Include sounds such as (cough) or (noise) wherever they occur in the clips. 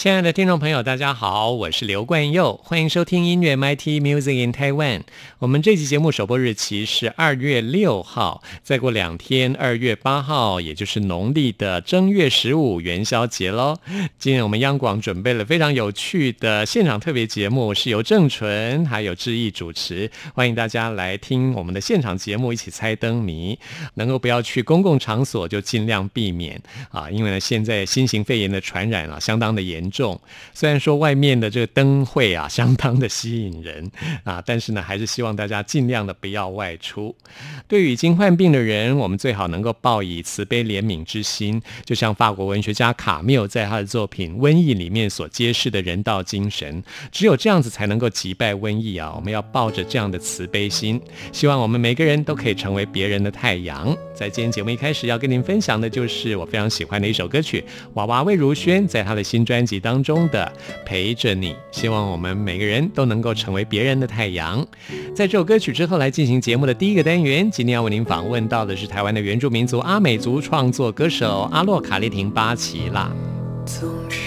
亲爱的听众朋友，大家好，我是刘冠佑，欢迎收听音乐 MT Music in Taiwan。我们这期节目首播日期是二月六号，再过两天，二月八号，也就是农历的正月十五元宵节喽。今天我们央广准备了非常有趣的现场特别节目，是由郑纯还有志毅主持，欢迎大家来听我们的现场节目，一起猜灯谜。能够不要去公共场所，就尽量避免啊，因为呢，现在新型肺炎的传染啊，相当的严。重，虽然说外面的这个灯会啊，相当的吸引人啊，但是呢，还是希望大家尽量的不要外出。对于已经患病的人，我们最好能够抱以慈悲怜悯之心，就像法国文学家卡缪在他的作品《瘟疫》里面所揭示的人道精神。只有这样子才能够击败瘟疫啊！我们要抱着这样的慈悲心，希望我们每个人都可以成为别人的太阳。在今天节目一开始要跟您分享的就是我非常喜欢的一首歌曲，娃娃魏如萱在她的新专辑。当中的陪着你，希望我们每个人都能够成为别人的太阳。在这首歌曲之后，来进行节目的第一个单元。今天要为您访问到的是台湾的原住民族阿美族创作歌手阿洛卡丽婷巴奇啦。陪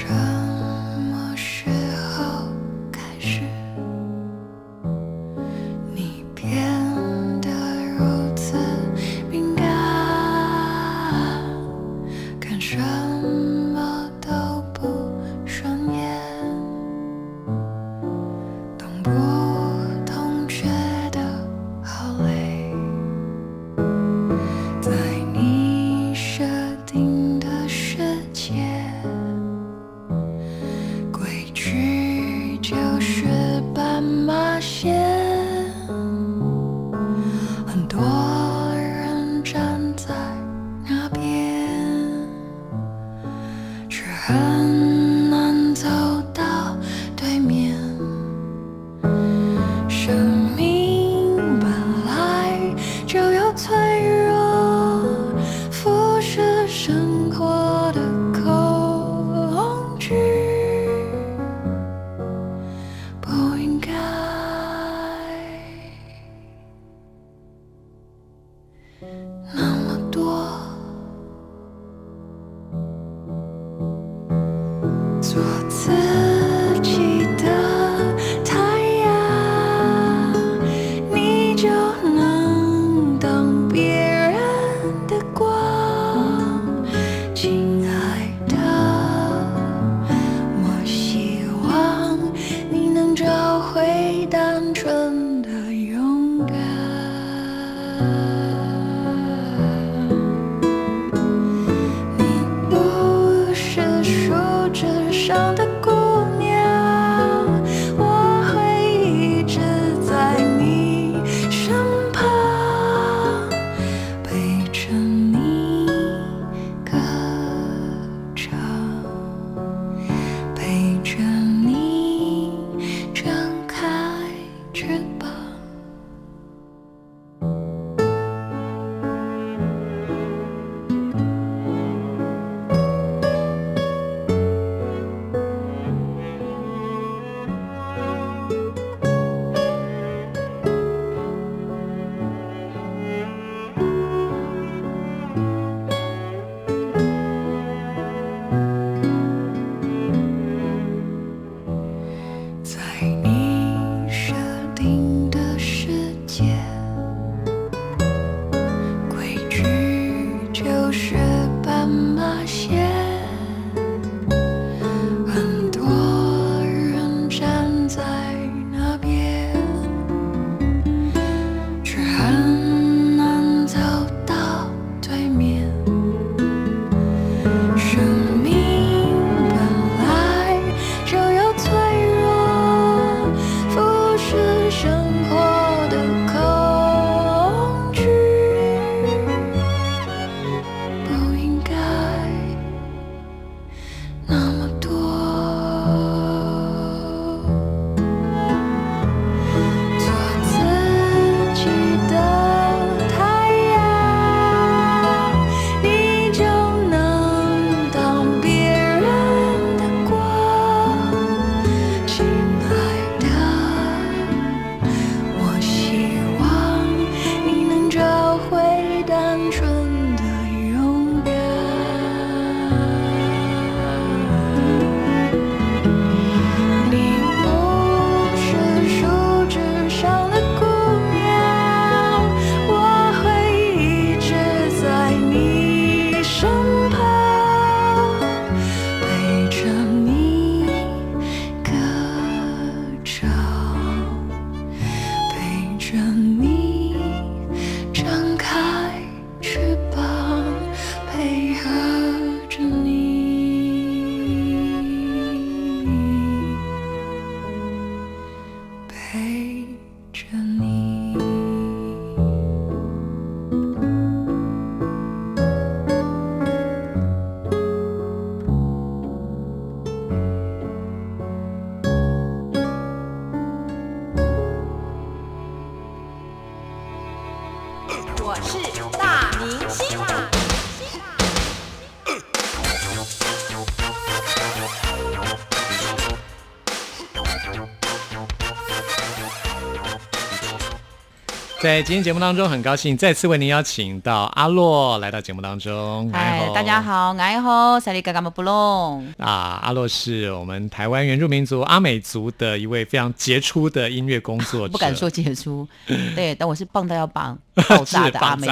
在今天节目当中，很高兴再次为您邀请到阿洛来到节目当中。嗨，大家好，爱好，萨利嘎嘎木布隆。啊，阿洛是我们台湾原住民族阿美族的一位非常杰出的音乐工作 (laughs) 者。不敢说杰出，对，但我是棒到要棒 (laughs) 爆炸的阿美族。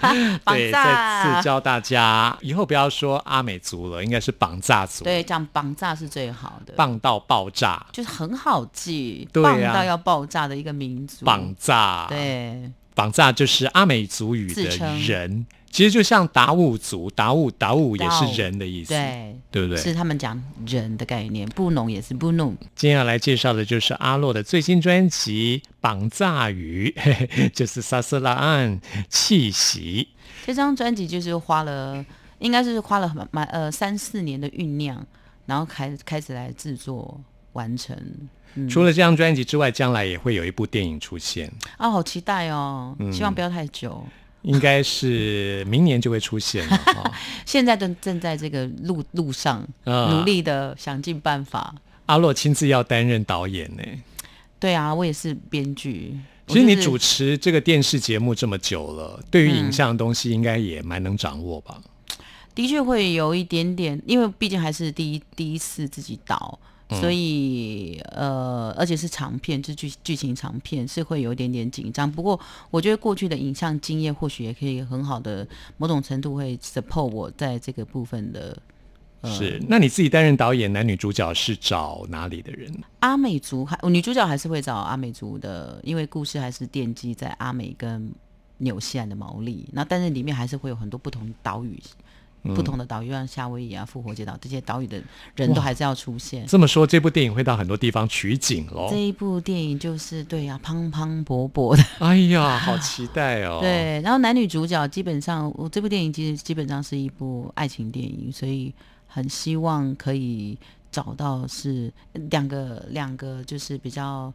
(laughs) 对，再次教大家，以后不要说阿美族了，应该是绑炸族。对，讲绑炸是最好的，棒到爆炸，就是很好记，对棒到要爆炸的一个民族。绑炸，对，绑炸就是阿美族语的人。其实就像达悟族，达悟达悟也是人的意思，对对不对？是他们讲人的概念，布农也是布农。今天要来介绍的就是阿洛的最新专辑《绑炸语》，(laughs) 就是萨斯拉岸气息。这张专辑就是花了，应该是花了蛮呃三四年的酝酿，然后开开始来制作完成。嗯、除了这张专辑之外，将来也会有一部电影出现啊，好期待哦！嗯希望不要太久。应该是明年就会出现了。哦、(laughs) 现在正正在这个路路上，嗯努力的想尽办法。阿洛亲自要担任导演呢。对啊，我也是编剧。其实你主持这个电视节目这么久了，对于影像的东西应该也蛮能掌握吧？的确会有一点点，因为毕竟还是第一第一次自己导。所以，呃，而且是长片，就是剧剧情长片，是会有一点点紧张。不过，我觉得过去的影像经验或许也可以很好的某种程度会 support 我在这个部分的。呃、是，那你自己担任导演，男女主角是找哪里的人？阿美族还女主角还是会找阿美族的，因为故事还是奠基在阿美跟纽西兰的毛利。那但是里面还是会有很多不同岛屿。不同的岛屿，像夏威夷啊、复活节岛这些岛屿的人都还是要出现。这么说，这部电影会到很多地方取景喽。这一部电影就是对呀、啊，磅磅礴礴的。(laughs) 哎呀，好期待哦！对，然后男女主角基本上，我这部电影其实基本上是一部爱情电影，所以很希望可以找到是两个两个就是比较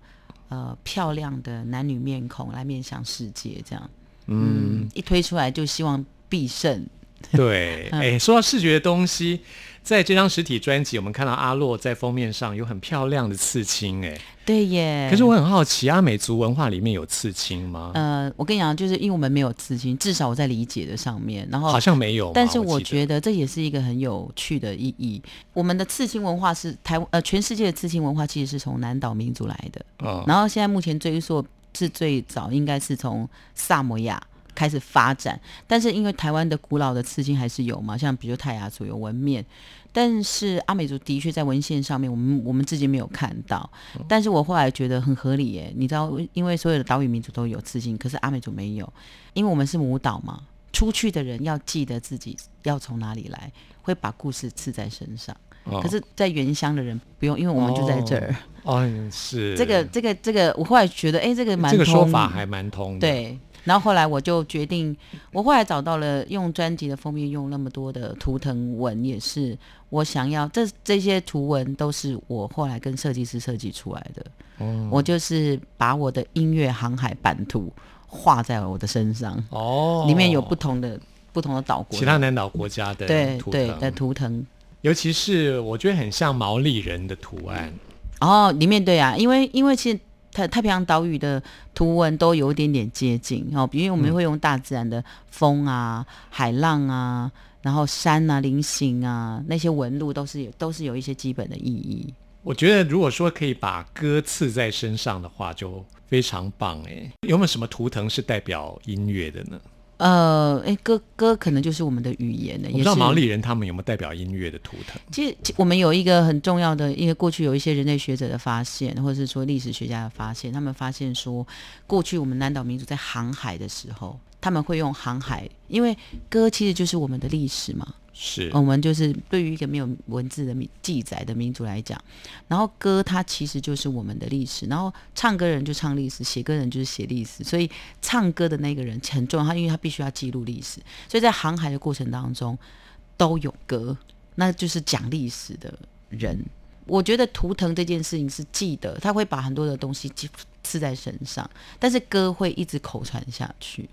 呃漂亮的男女面孔来面向世界，这样。嗯，嗯一推出来就希望必胜。(laughs) 对，哎，说到视觉的东西，在这张实体专辑，我们看到阿洛在封面上有很漂亮的刺青，哎，对耶。可是我很好奇，阿美族文化里面有刺青吗？呃，我跟你讲，就是因为我们没有刺青，至少我在理解的上面，然后好像没有。但是我觉得这也是一个很有趣的意义。我们的刺青文化是台呃，全世界的刺青文化其实是从南岛民族来的，嗯，然后现在目前追溯是最早应该是从萨摩亚。开始发展，但是因为台湾的古老的刺青还是有嘛，像比如泰雅族有纹面，但是阿美族的确在文献上面，我们我们自己没有看到。但是我后来觉得很合理耶，你知道，因为所有的岛屿民族都有刺青，可是阿美族没有，因为我们是母岛嘛，出去的人要记得自己要从哪里来，会把故事刺在身上。哦、可是，在原乡的人不用，因为我们就在这儿。哦，哦是这个这个这个，我后来觉得，哎，这个蛮这个说法还蛮通的，对。然后后来我就决定，我后来找到了用专辑的封面用那么多的图腾文，也是我想要这这些图文都是我后来跟设计师设计出来的。哦，我就是把我的音乐航海版图画在我的身上。哦，里面有不同的不同的岛国，其他南岛国家的对对的图腾，尤其是我觉得很像毛利人的图案。哦，里面对啊，因为因为其实。太太平洋岛屿的图文都有一点点接近哦，因为我们会用大自然的风啊、嗯、海浪啊，然后山啊、菱形啊那些纹路都是有都是有一些基本的意义。我觉得如果说可以把歌刺在身上的话，就非常棒哎。有没有什么图腾是代表音乐的呢？呃，哎，歌歌可能就是我们的语言的。我不知道毛利人他们有没有代表音乐的图腾？其实我们有一个很重要的，因为过去有一些人类学者的发现，或者是说历史学家的发现，他们发现说，过去我们南岛民族在航海的时候，他们会用航海，因为歌其实就是我们的历史嘛。是我们就是对于一个没有文字的记载的民族来讲，然后歌它其实就是我们的历史，然后唱歌人就唱历史，写歌人就是写历史，所以唱歌的那个人很重要，他因为他必须要记录历史，所以在航海的过程当中都有歌，那就是讲历史的人。我觉得图腾这件事情是记得，他会把很多的东西记刺在身上，但是歌会一直口传下去。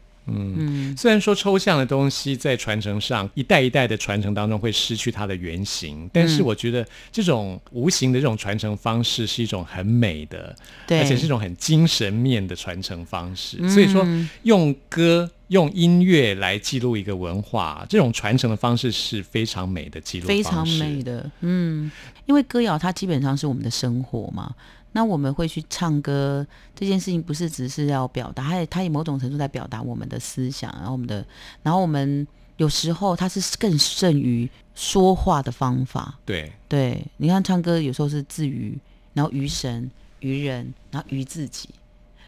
虽然说抽象的东西在传承上一代一代的传承当中会失去它的原型，但是我觉得这种无形的这种传承方式是一种很美的，对而且是一种很精神面的传承方式。所以说，用歌、用音乐来记录一个文化，这种传承的方式是非常美的记录非常美的，嗯，因为歌谣它基本上是我们的生活嘛。那我们会去唱歌这件事情，不是只是要表达，它也它也某种程度在表达我们的思想，然后我们的，然后我们有时候它是更胜于说话的方法。对，对，你看唱歌有时候是自娱，然后娱神、娱人，然后娱自己。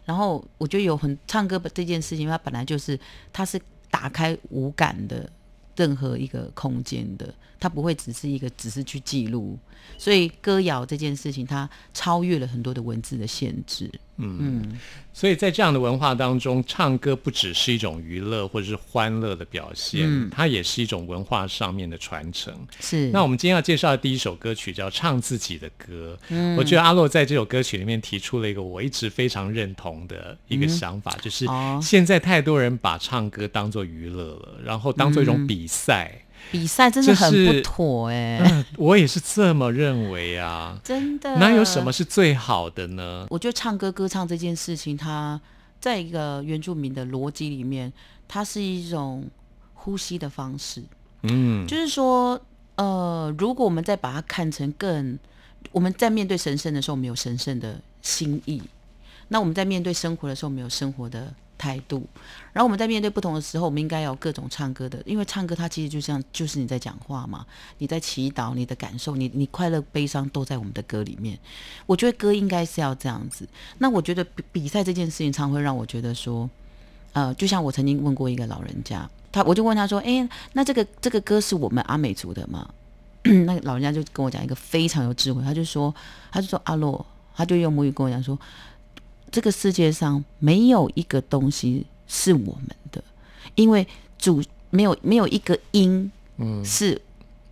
然后我觉得有很唱歌这件事情，它本来就是它是打开五感的任何一个空间的，它不会只是一个只是去记录。所以歌谣这件事情，它超越了很多的文字的限制。嗯所以在这样的文化当中，唱歌不只是一种娱乐或者是欢乐的表现，嗯它也是一种文化上面的传承。是。那我们今天要介绍的第一首歌曲叫《唱自己的歌》。嗯我觉得阿洛在这首歌曲里面提出了一个我一直非常认同的一个想法，就是哦现在太多人把唱歌当做娱乐了，然后当做一种嗯比赛。比赛真的很不妥哎、嗯，我也是这么认为啊。真的。哪有什么？是最好的呢？我觉得唱歌歌唱这件事情，它在一个原住民的逻辑里面，它是一种呼吸的方式。嗯，就是说，呃，如果我们再把它看成更，我们在面对神圣的时候，我们有神圣的心意；那我们在面对生活的时候，我们有生活的态度。然后我们在面对不同的时候，我们应该有各种唱歌的，因为唱歌它其实就像就是你在讲话嘛，你在祈祷，你的感受，你你快乐悲伤都在我们的歌里面。我觉得歌应该是要这样子。那我觉得比比赛这件事情，常会让我觉得说，呃，就像我曾经问过一个老人家，他我就问他说，哎，那这个这个歌是我们阿美族的吗？那个老人家就跟我讲一个非常有智慧，他就说，他就说阿洛，他就用母语跟我讲说，这个世界上没有一个东西是我们的，因为主没有没有一个音，嗯是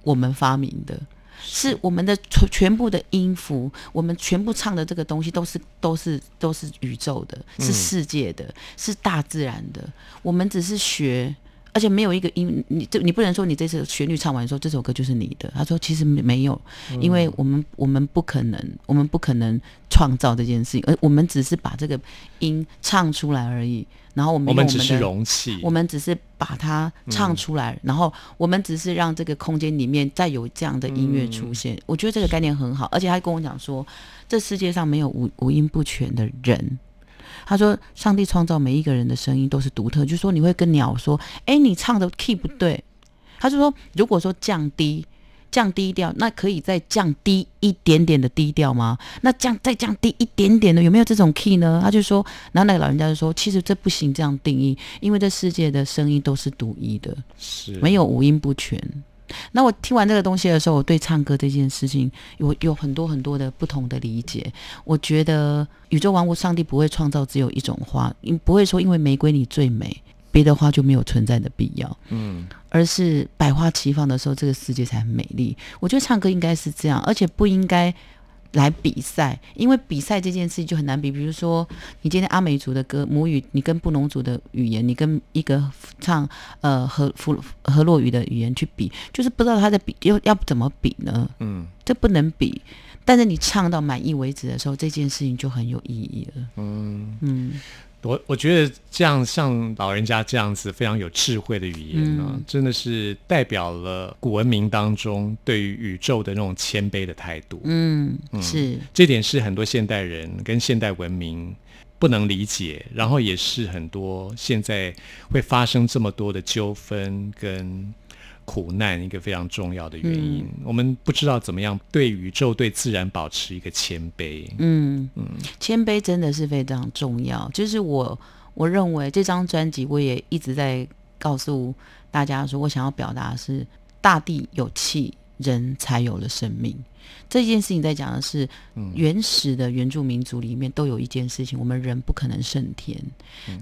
我们发明的。是我们的全全部的音符，我们全部唱的这个东西都是都是都是宇宙的，是世界的，是大自然的。我们只是学，而且没有一个音，你这你不能说你这次旋律唱完说这首歌就是你的。他说其实没没有，因为我们我们不可能，我们不可能创造这件事情，而我们只是把这个音唱出来而已。然后我们我们只是容器，我们只是把它唱出来，然后我们只是让这个空间里面再有这样的音乐出现。我觉得这个概念很好，而且他跟我讲说，这世界上没有五五音不全的人。他说，上帝创造每一个人的声音都是独特，就说你会跟鸟说，哎，你唱的 key 不对。他就说，如果说降低。降低调，那可以再降低一点点的低调吗？那降再降低一点点的，有没有这种 key 呢？他就说，然后那个老人家就说，其实这不行，这样定义，因为这世界的声音都是独一的，是没有五音不全。那我听完这个东西的时候，我对唱歌这件事情有有很多很多的不同的理解。我觉得宇宙万物，上帝不会创造只有一种花，因不会说因为玫瑰你最美，别的花就没有存在的必要。嗯，而是百花齐放的时候，这个世界才很美丽。我觉得唱歌应该是这样，而且不应该来比赛，因为比赛这件事情就很难比。比如说，你今天阿美族的歌母语，你跟布农族的语言，你跟一个唱呃河福河洛语的语言去比，就是不知道他在比又要怎么比呢？嗯这不能比。但是你唱到满意为止的时候，这件事情就很有意义了。嗯，嗯，我我觉得这样像老人家这样子非常有智慧的语言呢、嗯真的是代表了古文明当中对于宇宙的那种谦卑的态度。嗯，是，这点是很多现代人跟现代文明不能理解，然后也是很多现在会发生这么多的纠纷跟苦难一个非常重要的原因。我们不知道怎么样对宇宙、对自然保持一个谦卑。嗯嗯，谦卑真的是非常重要。就是我我认为这张专辑我也一直在告诉大家说，我想要表达的是大地有气，人才有了生命。这件事情在讲的是原始的原住民族里面都有一件事情，我们人不可能胜天。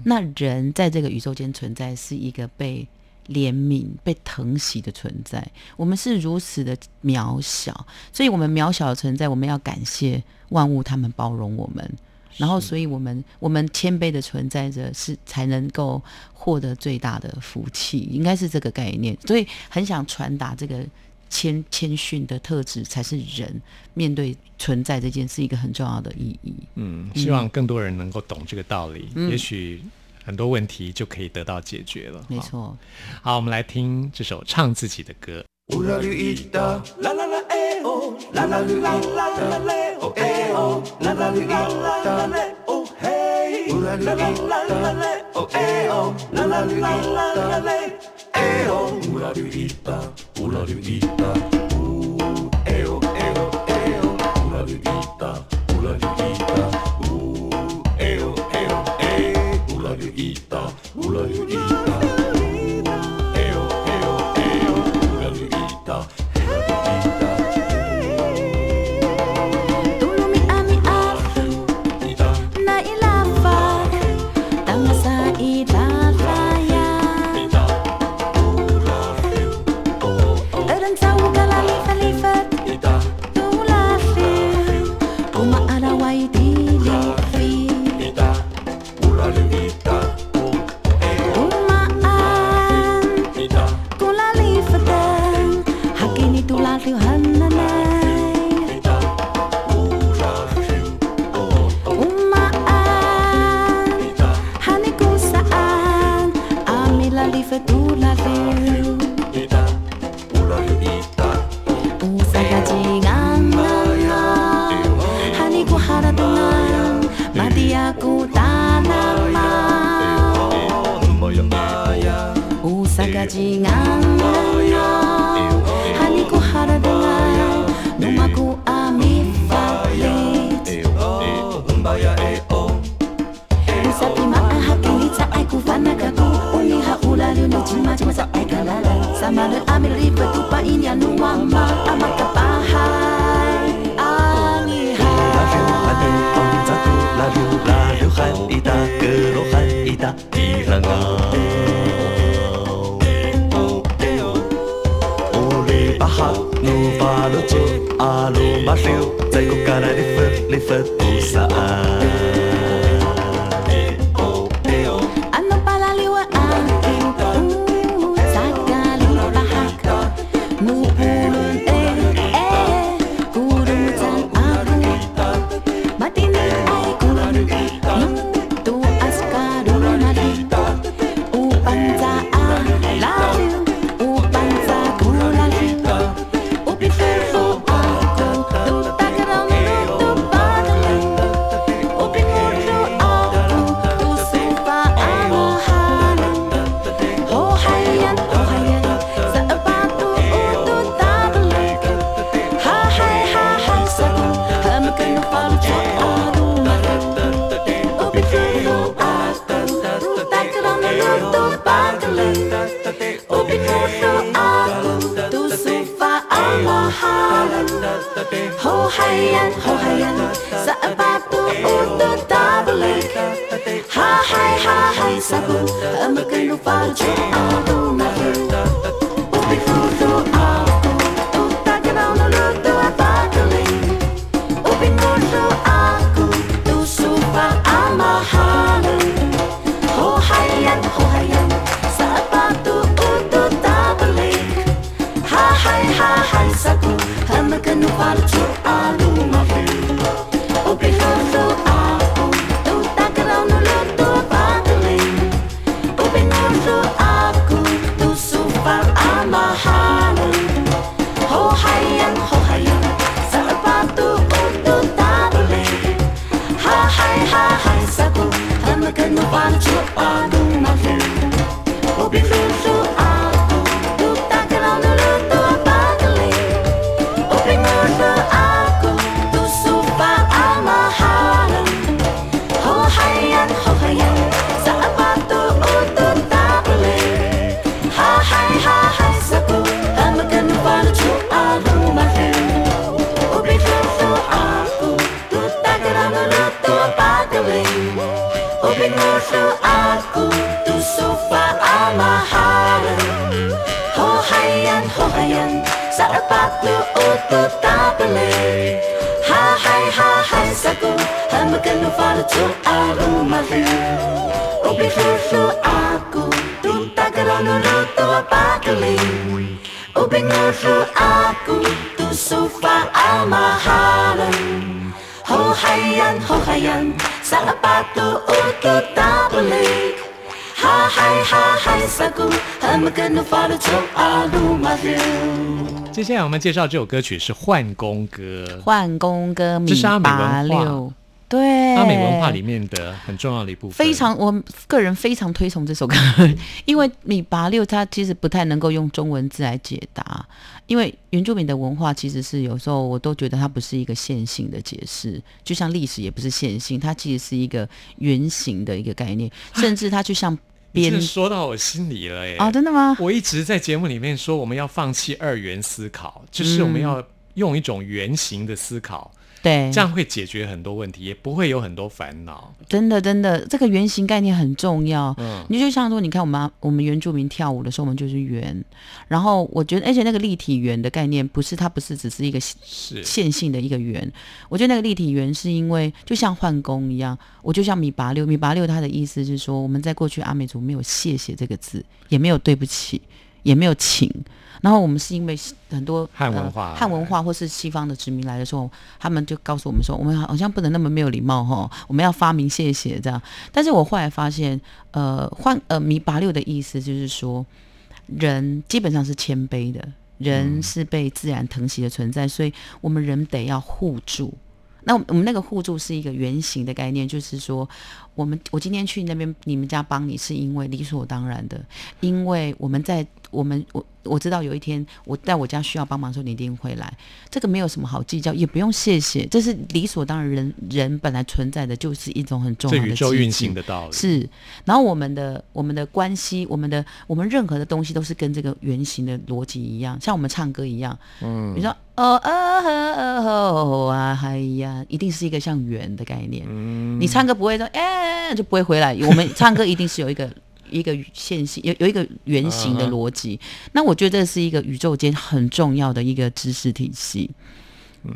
那人在这个宇宙间存在是一个被怜悯、被疼惜的存在。我们是如此的渺小，所以我们渺小的存在，我们要感谢万物，他们包容我们。然后，所以我们我们谦卑的存在着，是才能够获得最大的福气，应该是这个概念。所以很想传达这个谦谦逊的特质，才是人面对存在这件事一个很重要的意义。嗯，希望更多人能够懂这个道理，嗯也许很多问题就可以得到解决了没错。好我们来听这首唱自己的歌。 시간까지가 멀어 한이고 하라등아 노마고 아미 파이트 음바야 에오 무사피 마아하깽이 자아이고 반나가고 올리 하우라류는 진마지마서 알갈라라 사마를 아미를 입어 두바이냐 누와마 아마까 gotta Ho hayan, ho hayan, sapato dạ uto tabule. Ha hai ha hai sabu, amakan upal jo abu mahu. properly. Hi, hi, hi, hi, cycle. I'm gonna follow to aku. Don't talk around the road aku. To so. Ho hayan, ho hayan. Sa apato, uto, tabalik. 接下来我们介绍这首歌曲是《换工歌》，换工歌米这是阿美文八化六，对，阿美文化里面的很重要的一部分。非常，我个人非常推崇这首歌，(laughs) 因为米八六它其实不太能够用中文字来解答，因为原住民的文化其实是有时候我都觉得它不是一个线性的解释，就像历史也不是线性，它其实是一个圆形的一个概念，甚至它就像编你真的说到我心里了耶！哦，真的吗？我一直在节目里面说，我们要放弃二元思考，就是我们要用一种圆形的思考，对，这样会解决很多问题，也不会有很多烦恼。真的真的，这个圆形概念很重要。嗯你就像说，你看我们我们原住民跳舞的时候，我们就是圆。然后我觉得，而且那个立体圆的概念，不是它不是只是一个是线性的一个圆。我觉得那个立体圆是因为就像换工一样，我就像米八六，米八六它的意思是说，我们在过去阿美族没有谢谢这个字，也没有对不起，也没有请。然后我们是因为很多汉文化呃、汉文化或是西方的殖民来的时候，他们就告诉我们说，我们好像不能那么没有礼貌哈，我们要发明谢谢这样。但是我后来发现，呃，换呃米八六的意思就是说，人基本上是谦卑的，人是被自然疼惜的存在，所以我们人得要互助。那我们那个互助是一个圆形的概念，就是说，我们我今天去那边你们家帮你，是因为理所当然的，因为我们在我们我我知道有一天我在我家需要帮忙的时候，你一定会来，这个没有什么好计较，也不用谢谢，这是理所当然人，人本来存在的就是一种很重这要的宇宙运行的道理。是，然后我们的我们的关系，我们的我们任何的东西都是跟这个圆形的逻辑一样，像我们唱歌一样，嗯，你说哦哦哦哦啊嗨呀，一定是一个像圆的概念。嗯你唱歌不会说哎、就不会回来，我们唱歌一定是有一个。一个线性有有一个圆形的逻辑，那我觉得这是一个宇宙间很重要的一个知识体系，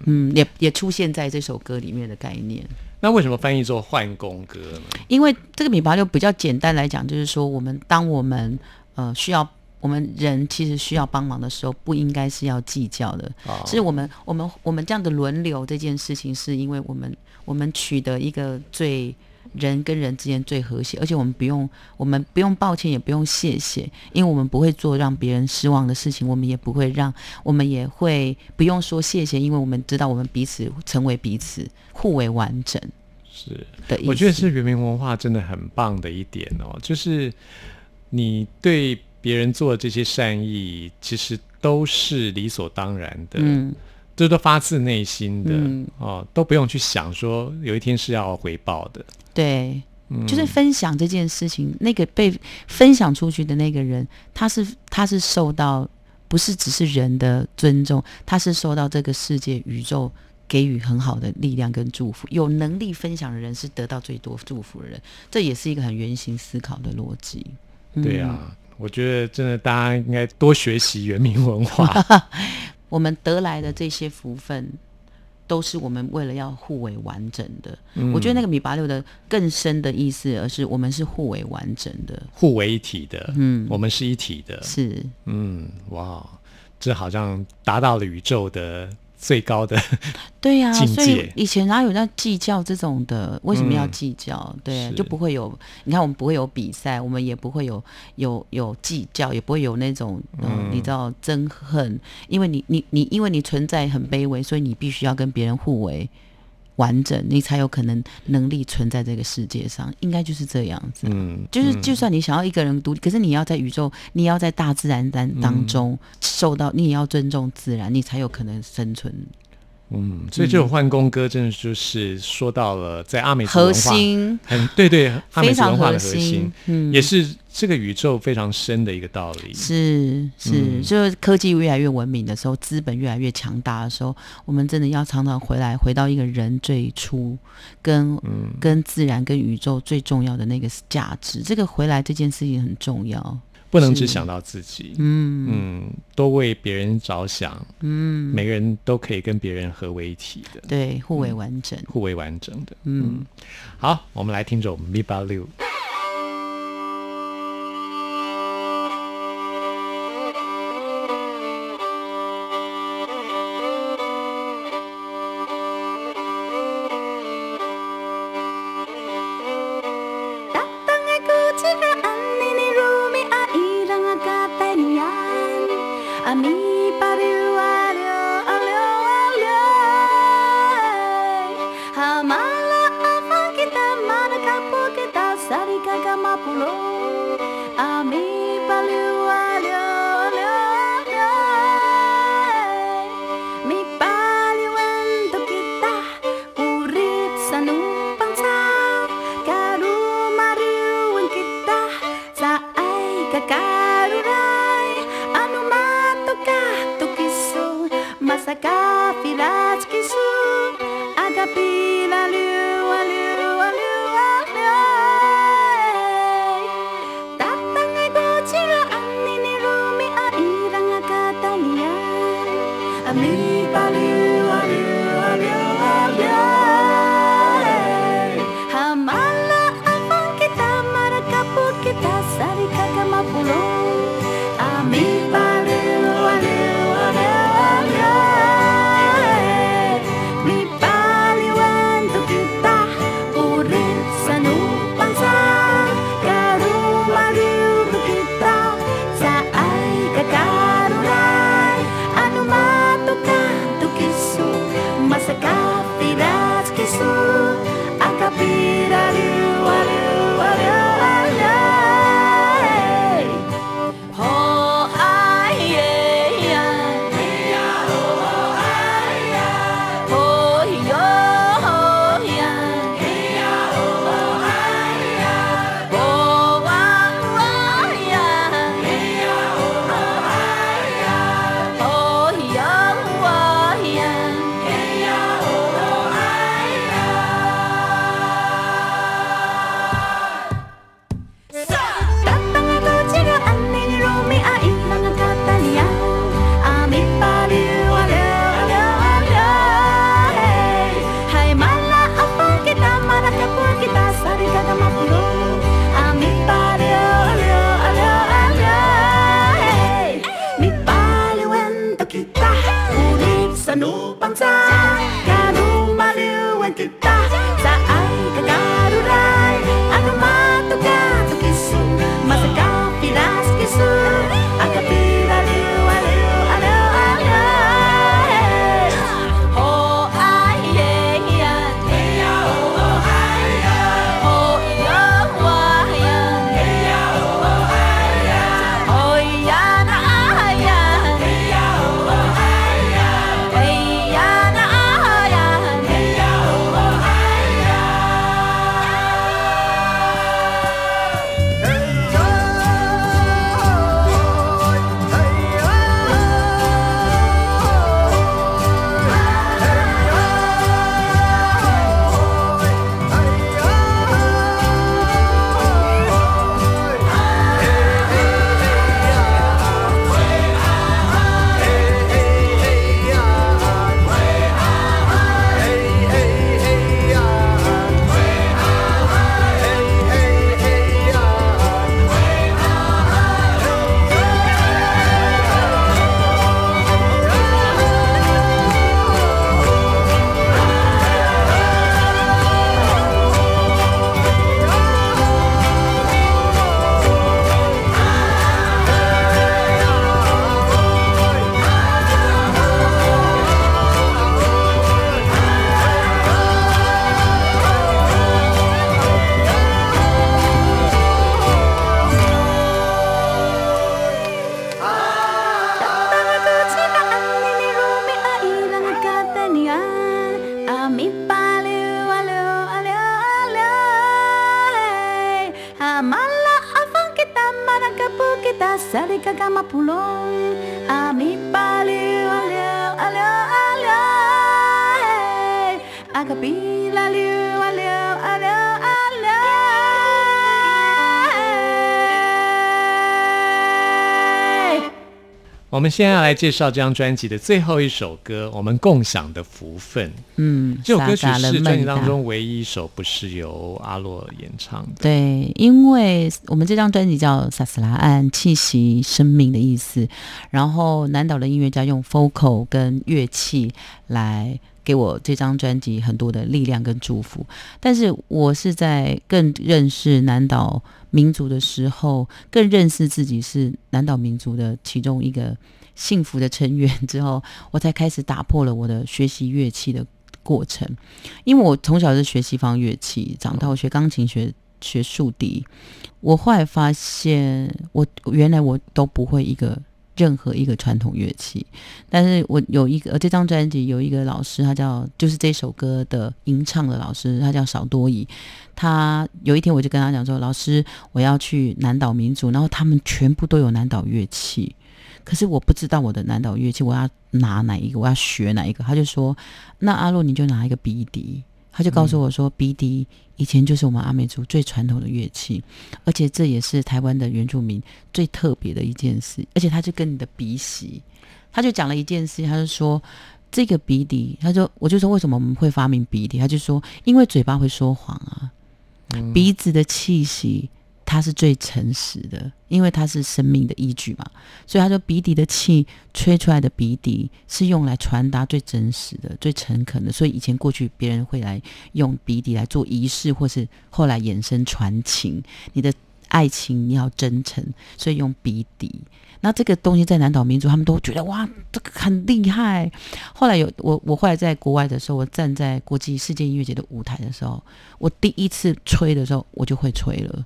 嗯，也也出现在这首歌里面的概念。那为什么翻译做换工歌呢？因为这个米八六比较简单来讲，就是说我们当我们呃需要我们人其实需要帮忙的时候，不应该是要计较的，哦是我们我们我们这样的轮流这件事情，是因为我们我们取得一个最。人跟人之间最和谐，而且我们不用，我们不用抱歉，也不用谢谢，因为我们不会做让别人失望的事情，我们也不会让，我们也会不用说谢谢，因为我们知道我们彼此成为彼此，互为完整是，的。我觉得是人民文化真的很棒的一点哦，就是你对别人做的这些善意，其实都是理所当然的。嗯，这都发自内心的、嗯哦，都不用去想说有一天是要回报的。对，嗯就是分享这件事情，那个被分享出去的那个人，他是他是受到不是只是人的尊重，他是受到这个世界宇宙给予很好的力量跟祝福。有能力分享的人是得到最多祝福的人，这也是一个很圆形思考的逻辑。嗯对啊，(laughs) 我觉得真的大家应该多学习原民文化。我们得来的这些福分，都是我们为了要互为完整的。嗯我觉得那个米八六的更深的意思，而是我们是互为完整的。互为一体的，嗯我们是一体的，是，嗯，哇，这好像达到了宇宙的最高的，(laughs) 对呀、境所以界以前哪有在计较这种的？为什么要嗯计较？对啊，就不会有。你看，我们不会有比赛，我们也不会有有有计较，也不会有那种嗯、嗯你知道憎恨，因为你你你，因为你存在很卑微，所以你必须要跟别人互为完整，你才有可能能力存在这个世界上。应该就是这样子。嗯，就是，嗯就算你想要一个人独立，可是你要在宇宙，你要在大自然当当中受到，你也要尊重自然，你才有可能生存。嗯，所以这首换工歌真的就是说到了在阿美族核文化心很对对，阿美文化的核心心，，嗯，也是这个宇宙非常深的一个道理。是是，嗯就是科技越来越文明的时候，资本越来越强大的时候，我们真的要常常回来，回到一个人最初跟、嗯跟自然跟宇宙最重要的那个价值。这个回来这件事情很重要。不能只想到自己，嗯。嗯，多为别人着想，嗯，每个人都可以跟别人合为一体的，对，互为完整。互为完整的。嗯，好，我们来听首《Mi Ba Liu》。Datang grama pulou 我们现在要来介绍这张专辑的最后一首歌，我们共享的福分。嗯，这首歌曲是专辑当中唯一一首不是由阿洛演唱的。对，因为我们这张专辑叫《萨斯拉岸气息生命》的意思，然后南岛的音乐家用 vocal 跟乐器来给我这张专辑很多的力量跟祝福。但是我是在更认识南岛民族的时候，更认识自己是南岛民族的其中一个幸福的成员之后，我才开始打破了我的学习乐器的过程。因为我从小是学西方乐器，长大我学钢琴学学竖笛，我后来发现我原来我都不会一个任何一个传统乐器，但是我有一个呃这张专辑有一个老师，他叫就是这首歌的吟唱的老师，他叫少多怡。他有一天我就跟他讲说，老师我要去南岛民族，然后他们全部都有南岛乐器。可是我不知道我的南岛乐器我要拿哪一个，我要学哪一个。他就说：“那阿洛你就拿一个鼻笛。”他就告诉我说：“鼻笛以前就是我们阿美族最传统的乐器，而且这也是台湾的原住民最特别的一件事。而且他就跟你的鼻息，他就讲了一件事，他就说这个鼻笛，他说我就说为什么我们会发明鼻笛？他就说因为嘴巴会说谎啊，鼻子的气息。”它是最诚实的，因为它是生命的依据嘛，所以他说鼻笛的气吹出来的鼻笛是用来传达最真实的、最诚恳的，所以以前过去别人会来用鼻笛来做仪式，或是后来衍生传情，你的爱情你要真诚，所以用鼻笛。那这个东西在南岛民族，他们都觉得哇，这个很厉害。后来有我，我后来在国外的时候，我站在国际世界音乐节的舞台的时候，我第一次吹的时候，我就会吹了。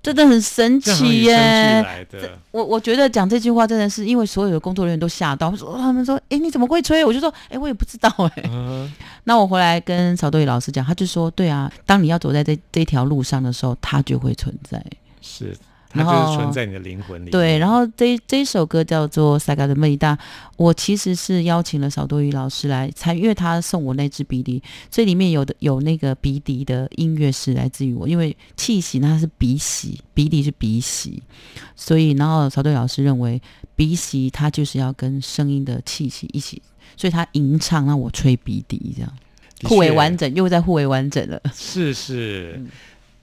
真的很神奇耶！我我觉得讲这句话真的是因为所有的工作人员都吓到，说他们说，哎，你怎么会吹？我就说，哎，我也不知道哎。嗯，那我回来跟曹多宇老师讲，他就说，对啊，当你要走在这这条路上的时候，它就会存在。是，然后是存在你的灵魂里。对，然后这这一首歌叫做《萨嘎的魅大》，我其实是邀请了少多鱼老师来参与，因为他送我那支鼻笛，所以里面有的有那个鼻笛的音乐是来自于我，因为气息呢它是鼻息，鼻笛是鼻息，所以然后少多宇老师认为鼻息它就是要跟声音的气息一起，所以他吟唱让我吹鼻笛，这样互为完整，又在互为完整了。是是，嗯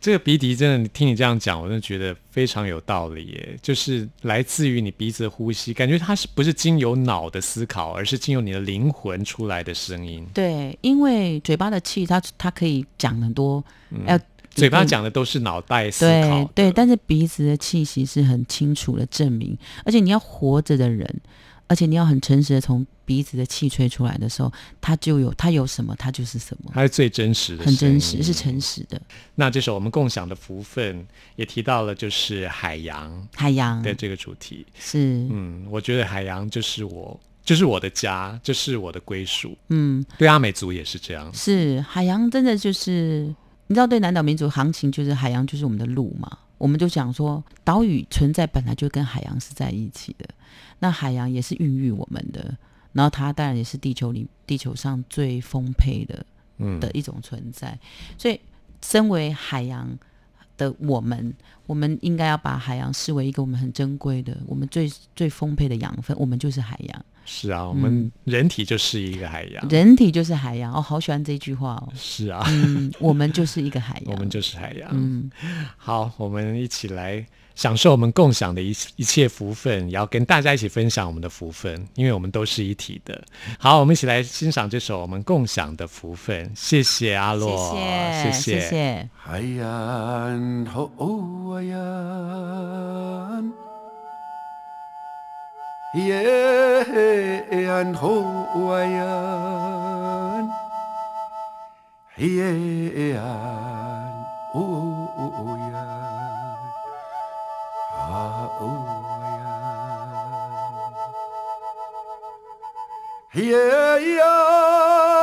这个鼻笛真的，你听你这样讲，我真的觉得非常有道理耶。就是来自于你鼻子的呼吸，感觉它是不是经由脑的思考，而是经由你的灵魂出来的声音。对，因为嘴巴的气，它它可以讲很多，要嘴巴嗯讲的都是脑袋思考对对，但是鼻子的气息是很清楚的证明，而且你要活着的人，而且你要很诚实的从鼻子的气吹出来的时候，它就有它有什么，它就是什么，它是最真实的，很真实，是诚。实的。那这首我们共享的福分也提到了，就是海洋海洋的这个主题。是嗯，我觉得海洋就是我，就是我的家，就是我的归属。嗯对阿美族也是这样。是海洋，真的就是你知道，对南岛民族行情就是海洋就是我们的路嘛。我们就讲说，岛屿存在本来就跟海洋是在一起的，那海洋也是孕育我们的，然后它当然也是地球里地球上最丰沛的嗯的一种存在。所以，身为海洋的我们，我们应该要把海洋视为一个我们很珍贵的、我们最最丰沛的养分。我们就是海洋，是啊，我们人体就是一个海洋。人体就是海洋。哦，好喜欢这句话哦。是啊，嗯，我们就是一个海洋。(laughs) 我们就是海洋。嗯，好，我们一起来享受我们共享的一一切福分，也要跟大家一起分享我们的福分，因为我们都是一体的。好，我们一起来欣赏这首我们共享的福分。谢谢阿洛，谢谢谢谢。Hayan ho ويان يان هو ويان يان او يان او يان يان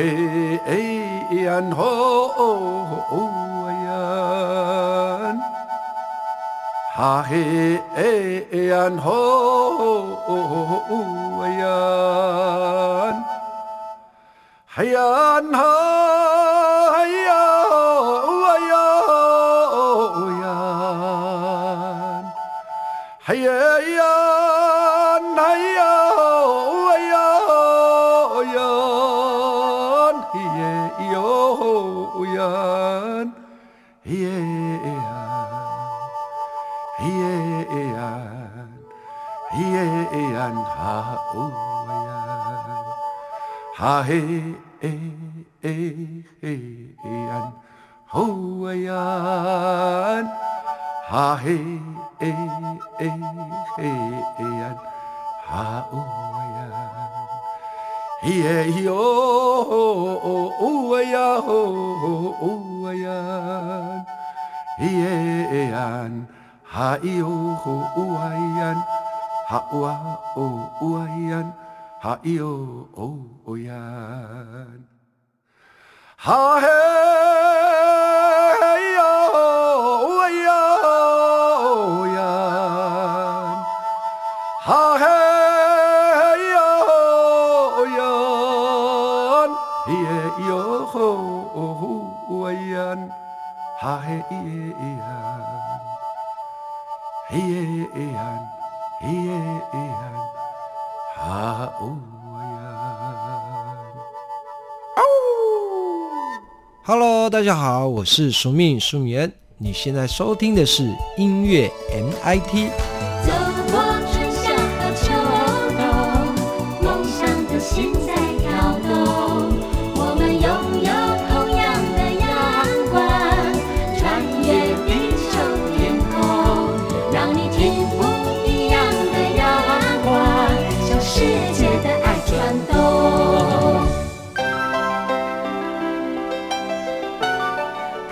哈嘿哎呀吼呀。哈嘿哎呀吼呀，嘿呀哈嘿呀哈嘿诶诶嘿安，呼呀，哈嘿诶诶嘿安，哈乌呀，耶哟乌呀乌呀，耶安。哈哟呼乌哎呀，哈哇哦乌哎呀，哈哟哦哦呀，哈嘿哟哦呀哦呀，哈嘿哟哦呀，耶哟呼哎呀，哈嘿耶呀。嘿耶安，嘿耶安，哈乌呀。Hello，大家好，我是苏命苏眠。你现在收听的是音乐 MIT。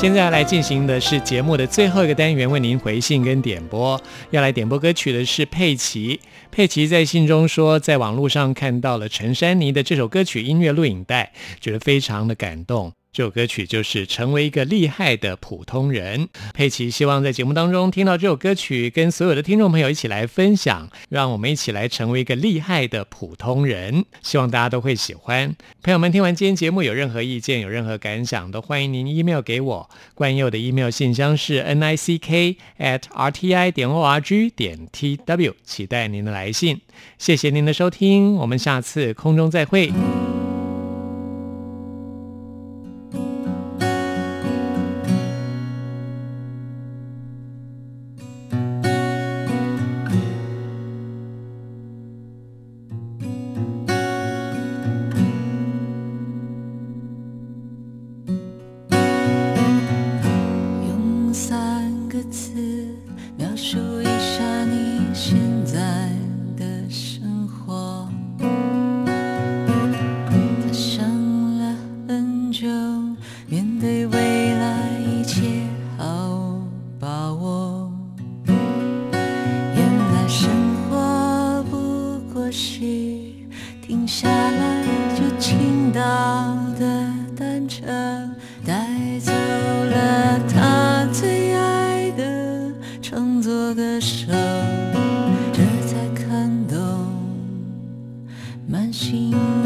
现在要来进行的是节目的最后一个单元，为您回信跟点播。要来点播歌曲的是佩奇。佩奇在信中说，在网络上看到了陈珊妮的这首歌曲音乐录影带，觉得非常的感动。这首歌曲就是《成为一个厉害的普通人》。佩奇希望在节目当中听到这首歌曲，跟所有的听众朋友一起来分享，让我们一起来成为一个厉害的普通人。希望大家都会喜欢。朋友们，听完今天节目有任何意见、有任何感想，都欢迎您 email 给我。冠佑的 email 信箱是 n i c k at r t i 点 o r g 点 t w，期待您的来信。谢谢您的收听，我们下次空中再会。满心。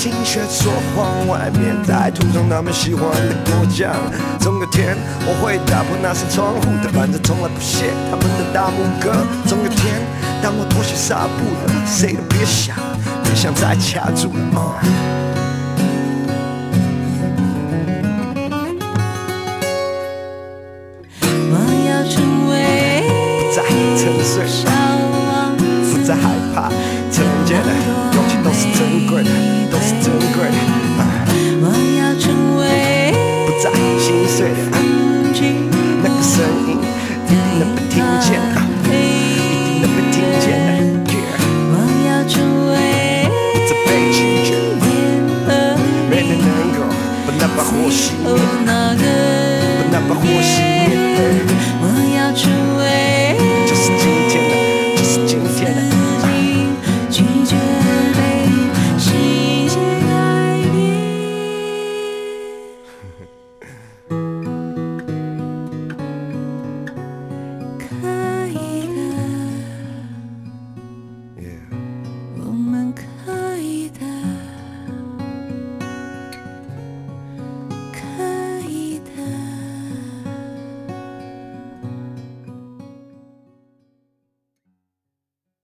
心却说谎，外面在涂上他们喜欢的果酱。总有天我会打破那扇窗户，但反正从来不屑他们的大拇哥。总有天，当我脱下纱布了，谁都别想，别想再卡住了。啊我要成为不再沉睡，不再害怕，曾经的勇气都是珍贵的，都是珍贵。我要成为不再心碎的，风之那个声音一定能被听见，啊一定能被听见我要成为不再被拒绝，没人能够把那把火熄灭。